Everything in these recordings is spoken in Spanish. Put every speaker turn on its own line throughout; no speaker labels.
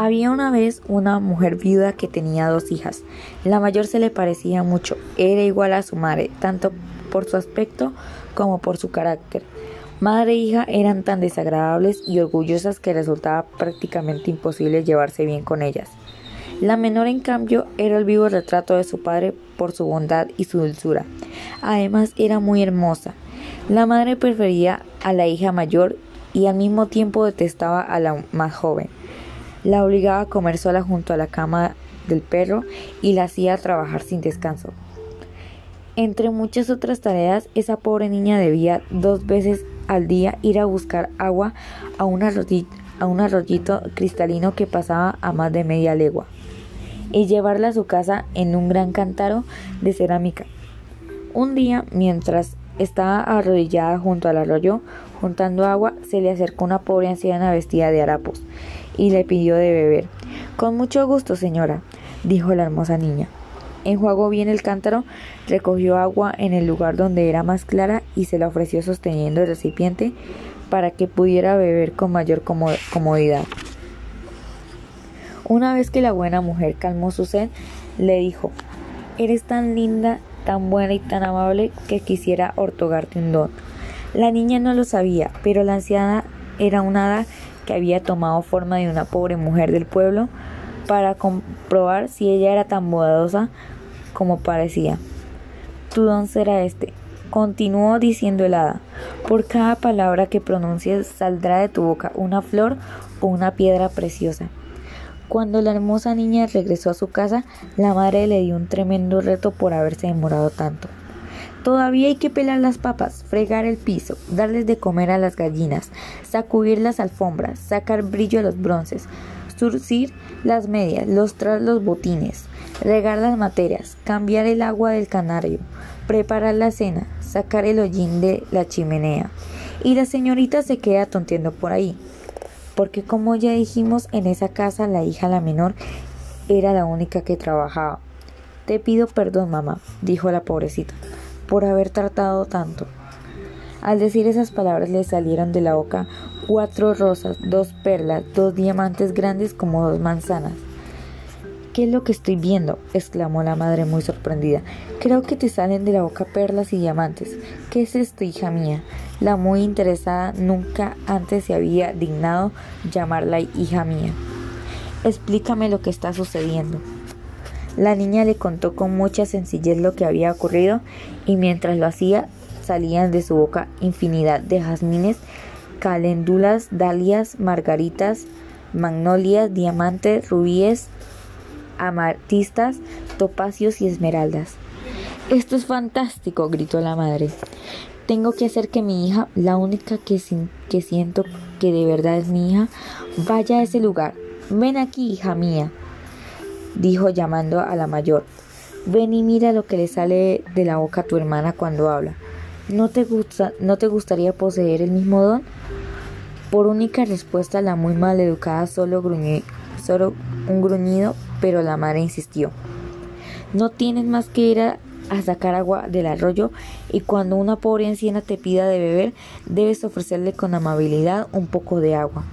Había una vez una mujer viuda que tenía dos hijas. La mayor se le parecía mucho, era igual a su madre, tanto por su aspecto como por su carácter. Madre e hija eran tan desagradables y orgullosas que resultaba prácticamente imposible llevarse bien con ellas. La menor, en cambio, era el vivo retrato de su padre por su bondad y su dulzura. Además, era muy hermosa. La madre prefería a la hija mayor y al mismo tiempo detestaba a la más joven. La obligaba a comer sola junto a la cama del perro y la hacía trabajar sin descanso. Entre muchas otras tareas, esa pobre niña debía dos veces al día ir a buscar agua a un, arroyito, cristalino que pasaba a más de media legua y llevarla a su casa en un gran cántaro de cerámica. Un día, mientras estaba arrodillada junto al arroyo, juntando agua, se le acercó una pobre anciana vestida de harapos y le pidió de beber. Con mucho gusto, señora, dijo la hermosa niña. Enjuagó bien el cántaro, recogió agua en el lugar donde era más clara y se la ofreció sosteniendo el recipiente para que pudiera beber con mayor comodidad. Una vez que la buena mujer calmó su sed, le dijo Eres tan linda, tan buena y tan amable que quisiera ortogarte un don. La niña no lo sabía, pero la anciana era una hada que había tomado forma de una pobre mujer del pueblo para comprobar si ella era tan bondadosa como parecía. Tu don será este. Continuó diciendo el hada. Por cada palabra que pronuncies saldrá de tu boca una flor o una piedra preciosa. Cuando la hermosa niña regresó a su casa, la madre le dio un tremendo reto por haberse demorado tanto. Todavía hay que pelar las papas, fregar el piso, darles de comer a las gallinas, sacudir las alfombras, sacar brillo a los bronces, surcir las medias, lustrar los botines, regar las materias, cambiar el agua del canario, preparar la cena, sacar el hollín de la chimenea. Y la señorita se queda tonteando por ahí, porque como ya dijimos, en esa casa la hija la menor era la única que trabajaba. Te pido perdón, mamá, dijo la pobrecita por haber tratado tanto. Al decir esas palabras le salieron de la boca cuatro rosas, dos perlas, dos diamantes grandes como dos manzanas. ¿Qué es lo que estoy viendo? exclamó la madre muy sorprendida. Creo que te salen de la boca perlas y diamantes. ¿Qué es esto, hija mía? La muy interesada nunca antes se había dignado llamarla hija mía. Explícame lo que está sucediendo. La niña le contó con mucha sencillez lo que había ocurrido y mientras lo hacía salían de su boca infinidad de jazmines, caléndulas, dalias, margaritas, magnolias, diamantes, rubíes, amartistas, topacios y esmeraldas. Esto es fantástico, gritó la madre. Tengo que hacer que mi hija, la única que, que siento que de verdad es mi hija, vaya a ese lugar. Ven aquí, hija mía dijo llamando a la mayor. Ven y mira lo que le sale de la boca a tu hermana cuando habla. ¿No te, gusta, ¿No te gustaría poseer el mismo don? Por única respuesta, la muy mal educada solo, solo un gruñido, pero la madre insistió. No tienes más que ir a, a sacar agua del arroyo y cuando una pobre anciana te pida de beber, debes ofrecerle con amabilidad un poco de agua.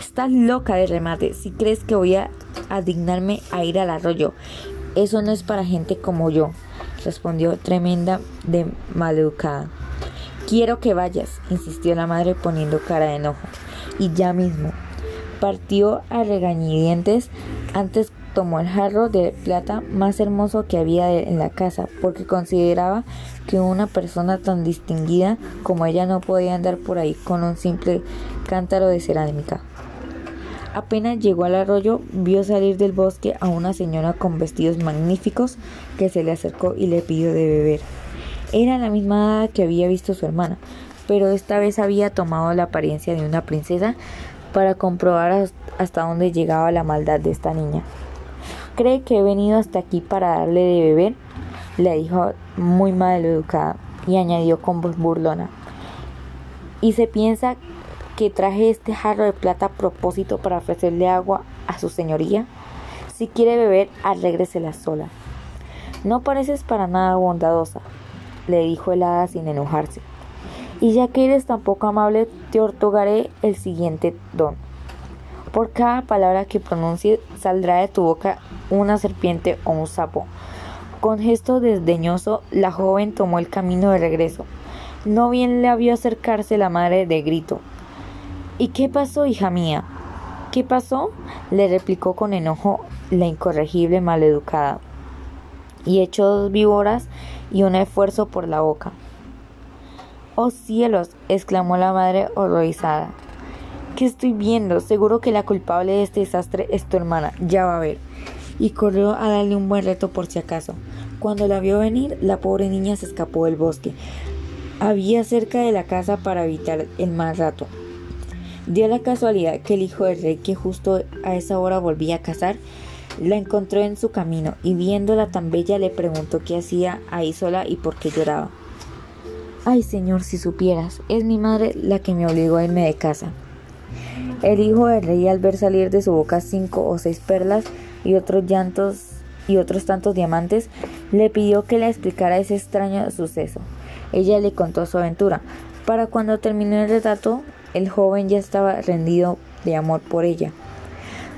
Estás loca de remate si crees que voy a dignarme a ir al arroyo. Eso no es para gente como yo, respondió tremenda de maleducada. Quiero que vayas, insistió la madre poniendo cara de enojo. Y ya mismo. Partió a regañidientes. Antes tomó el jarro de plata más hermoso que había en la casa, porque consideraba que una persona tan distinguida como ella no podía andar por ahí con un simple cántaro de cerámica. Apenas llegó al arroyo, vio salir del bosque a una señora con vestidos magníficos que se le acercó y le pidió de beber. Era la misma que había visto su hermana, pero esta vez había tomado la apariencia de una princesa para comprobar hasta dónde llegaba la maldad de esta niña. ¿Cree que he venido hasta aquí para darle de beber? le dijo muy mal educada y añadió con voz burlona. ¿Y se piensa que traje este jarro de plata a propósito para ofrecerle agua a su señoría. Si quiere beber, arréglesela sola. No pareces para nada bondadosa, le dijo el hada sin enojarse. Y ya que eres tan poco amable, te otorgaré el siguiente don. Por cada palabra que pronuncie saldrá de tu boca una serpiente o un sapo. Con gesto desdeñoso, la joven tomó el camino de regreso. No bien le vio acercarse la madre de grito. ¿Y qué pasó, hija mía? ¿Qué pasó? le replicó con enojo la incorregible maleducada. Y echó dos víboras y un esfuerzo por la boca. ¡Oh cielos! exclamó la madre horrorizada. ¿Qué estoy viendo? Seguro que la culpable de este desastre es tu hermana. Ya va a ver. Y corrió a darle un buen reto por si acaso. Cuando la vio venir, la pobre niña se escapó del bosque. Había cerca de la casa para evitar el mal rato. Dio la casualidad que el hijo del rey, que justo a esa hora volvía a cazar, la encontró en su camino y viéndola tan bella le preguntó qué hacía ahí sola y por qué lloraba. Ay, señor, si supieras, es mi madre la que me obligó a irme de casa. El hijo del rey al ver salir de su boca cinco o seis perlas y otros llantos y otros tantos diamantes, le pidió que le explicara ese extraño suceso. Ella le contó su aventura. Para cuando terminó el retrato, el joven ya estaba rendido de amor por ella.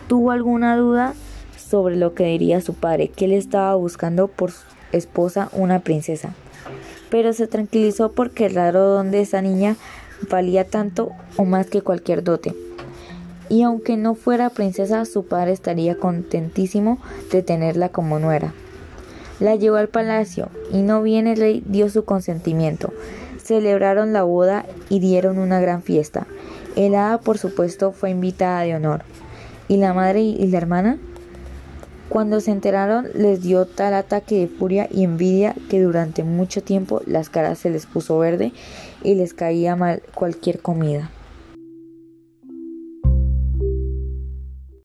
¿Tuvo alguna duda sobre lo que diría su padre, que él estaba buscando por esposa una princesa? Pero se tranquilizó porque el raro don de esa niña valía tanto o más que cualquier dote y aunque no fuera princesa, su padre estaría contentísimo de tenerla como nuera. La llevó al palacio y no bien el rey dio su consentimiento. Celebraron la boda y dieron una gran fiesta. El hada, por supuesto, fue invitada de honor. ¿Y la madre y la hermana? Cuando se enteraron les dio tal ataque de furia y envidia que durante mucho tiempo las caras se les puso verde y les caía mal cualquier comida.